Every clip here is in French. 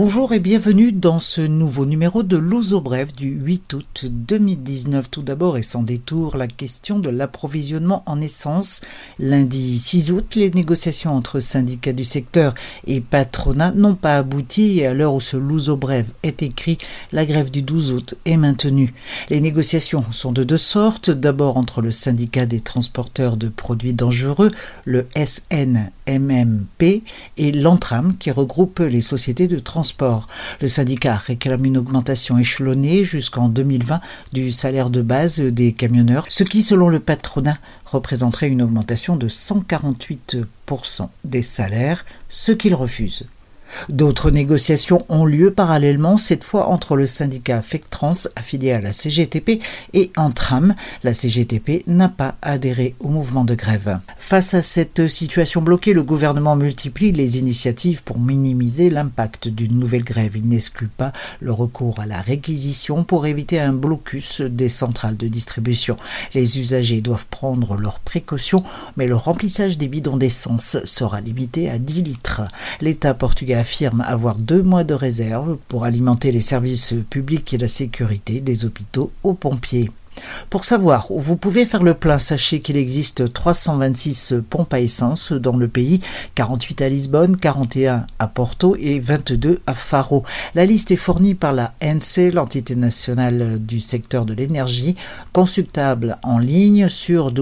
Bonjour et bienvenue dans ce nouveau numéro de l'Ouzo Bref du 8 août 2019. Tout d'abord et sans détour, la question de l'approvisionnement en essence. Lundi 6 août, les négociations entre syndicats du secteur et patronat n'ont pas abouti et à l'heure où ce l'Ouzo Bref est écrit, la grève du 12 août est maintenue. Les négociations sont de deux sortes. D'abord entre le syndicat des transporteurs de produits dangereux, le SNMMP, et l'Entram qui regroupe les sociétés de transport le syndicat réclame une augmentation échelonnée jusqu'en 2020 du salaire de base des camionneurs, ce qui, selon le patronat, représenterait une augmentation de 148% des salaires, ce qu'il refuse. D'autres négociations ont lieu parallèlement, cette fois entre le syndicat FECTRANS, affilié à la CGTP, et Entram. La CGTP n'a pas adhéré au mouvement de grève. Face à cette situation bloquée, le gouvernement multiplie les initiatives pour minimiser l'impact d'une nouvelle grève. Il n'exclut pas le recours à la réquisition pour éviter un blocus des centrales de distribution. Les usagers doivent prendre leurs précautions, mais le remplissage des bidons d'essence sera limité à 10 litres. L'État portugais affirme avoir deux mois de réserve pour alimenter les services publics et la sécurité des hôpitaux aux pompiers. Pour savoir où vous pouvez faire le plein, sachez qu'il existe 326 pompes à essence dans le pays, 48 à Lisbonne, 41 à Porto et 22 à Faro. La liste est fournie par la NC, l'entité nationale du secteur de l'énergie, consultable en ligne sur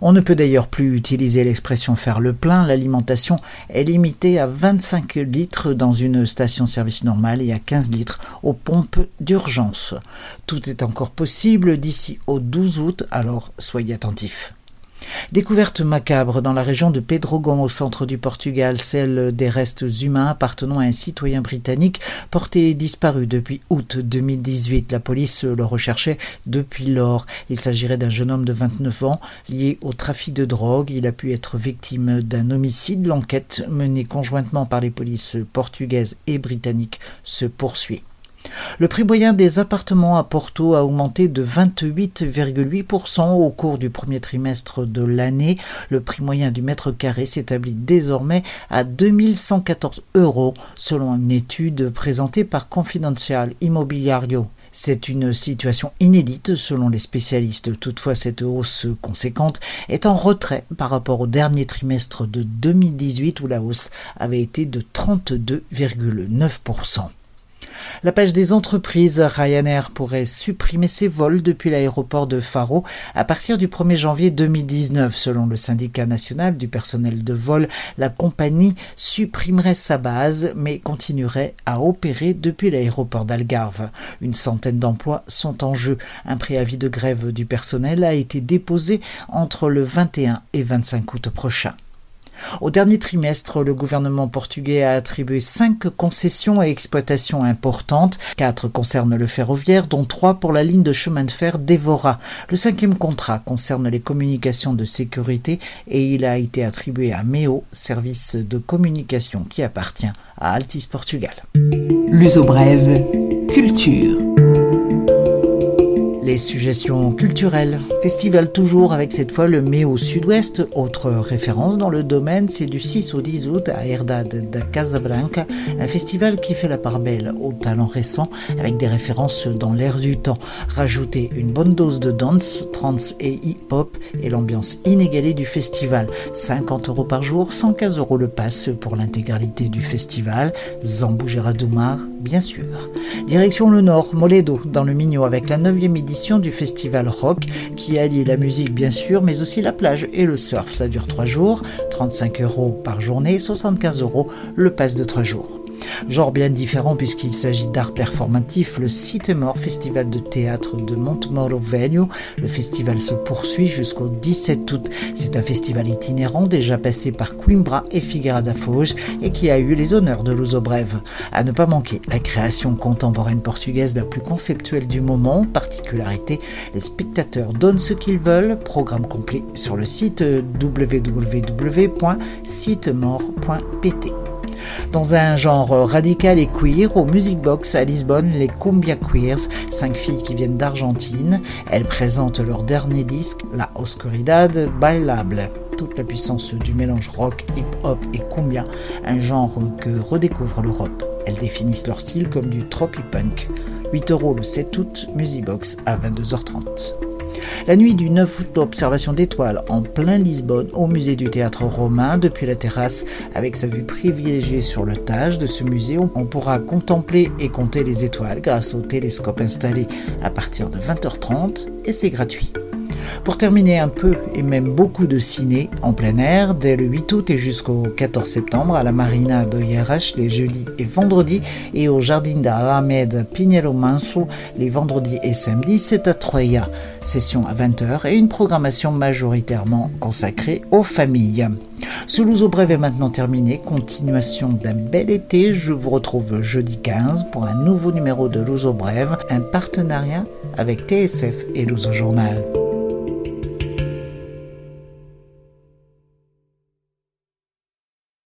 on ne peut d'ailleurs plus utiliser l'expression faire le plein, l'alimentation est limitée à 25 litres dans une station-service normale et à 15 litres aux pompes d'urgence. Tout est encore possible d'ici au 12 août, alors soyez attentifs. Découverte macabre dans la région de Pedrogon au centre du Portugal, celle des restes humains appartenant à un citoyen britannique porté disparu depuis août 2018. La police le recherchait depuis lors. Il s'agirait d'un jeune homme de 29 ans lié au trafic de drogue. Il a pu être victime d'un homicide. L'enquête menée conjointement par les polices portugaises et britanniques se poursuit. Le prix moyen des appartements à Porto a augmenté de 28,8% au cours du premier trimestre de l'année. Le prix moyen du mètre carré s'établit désormais à 2114 euros selon une étude présentée par Confidential Immobiliario. C'est une situation inédite selon les spécialistes. Toutefois, cette hausse conséquente est en retrait par rapport au dernier trimestre de 2018 où la hausse avait été de 32,9%. La page des entreprises, Ryanair pourrait supprimer ses vols depuis l'aéroport de Faro à partir du 1er janvier 2019. Selon le syndicat national du personnel de vol, la compagnie supprimerait sa base mais continuerait à opérer depuis l'aéroport d'Algarve. Une centaine d'emplois sont en jeu. Un préavis de grève du personnel a été déposé entre le 21 et 25 août prochain. Au dernier trimestre, le gouvernement portugais a attribué cinq concessions et exploitations importantes. Quatre concernent le ferroviaire, dont trois pour la ligne de chemin de fer d'Evora. Le cinquième contrat concerne les communications de sécurité et il a été attribué à MEO, service de communication qui appartient à Altis Portugal. L'uso brève, culture. Les suggestions culturelles. Festival toujours avec cette fois le Mai au sud-ouest. Autre référence dans le domaine, c'est du 6 au 10 août à Herdade de Casablanca, un festival qui fait la part belle aux talents récents avec des références dans l'air du temps. Rajouter une bonne dose de dance, trance et hip-hop et l'ambiance inégalée du festival. 50 euros par jour, 115 euros le pass pour l'intégralité du festival. Zambougera Doumar, bien sûr. Direction le nord, Moledo, dans le Mignon avec la 9e édition du festival rock qui allie la musique bien sûr, mais aussi la plage et le surf. Ça dure trois jours, 35 euros par journée, 75 euros le pass de trois jours. Genre bien différent puisqu'il s'agit d'art performatif, le Citemore Festival de théâtre de Montemoro Velho. Le festival se poursuit jusqu'au 17 août. C'est un festival itinérant déjà passé par Coimbra et Figueira da Foz et qui a eu les honneurs de l'Uso Brève. À ne pas manquer, la création contemporaine portugaise la plus conceptuelle du moment. Particularité, les spectateurs donnent ce qu'ils veulent. Programme complet sur le site www.citemore.pt. Dans un genre radical et queer, au Music Box à Lisbonne, les Cumbia Queers, cinq filles qui viennent d'Argentine, elles présentent leur dernier disque, La Oscuridad Bailable. Toute la puissance du mélange rock, hip-hop et cumbia, un genre que redécouvre l'Europe. Elles définissent leur style comme du tropipunk. 8 euros le 7 août, Music Box à 22h30. La nuit du 9 août, observation d'étoiles en plein Lisbonne au musée du théâtre romain depuis la terrasse. Avec sa vue privilégiée sur le Tage de ce musée, on pourra contempler et compter les étoiles grâce au télescope installé à partir de 20h30 et c'est gratuit. Pour terminer un peu et même beaucoup de ciné en plein air, dès le 8 août et jusqu'au 14 septembre à la Marina de les jeudis et vendredis et au Jardin d'Ahmed Pinheiro Manso les vendredis et samedis, c'est à Troya. Session à 20h et une programmation majoritairement consacrée aux familles. Ce Louzo Brève est maintenant terminé. Continuation d'un bel été. Je vous retrouve jeudi 15 pour un nouveau numéro de Louzo Brève, un partenariat avec TSF et Louzo Journal.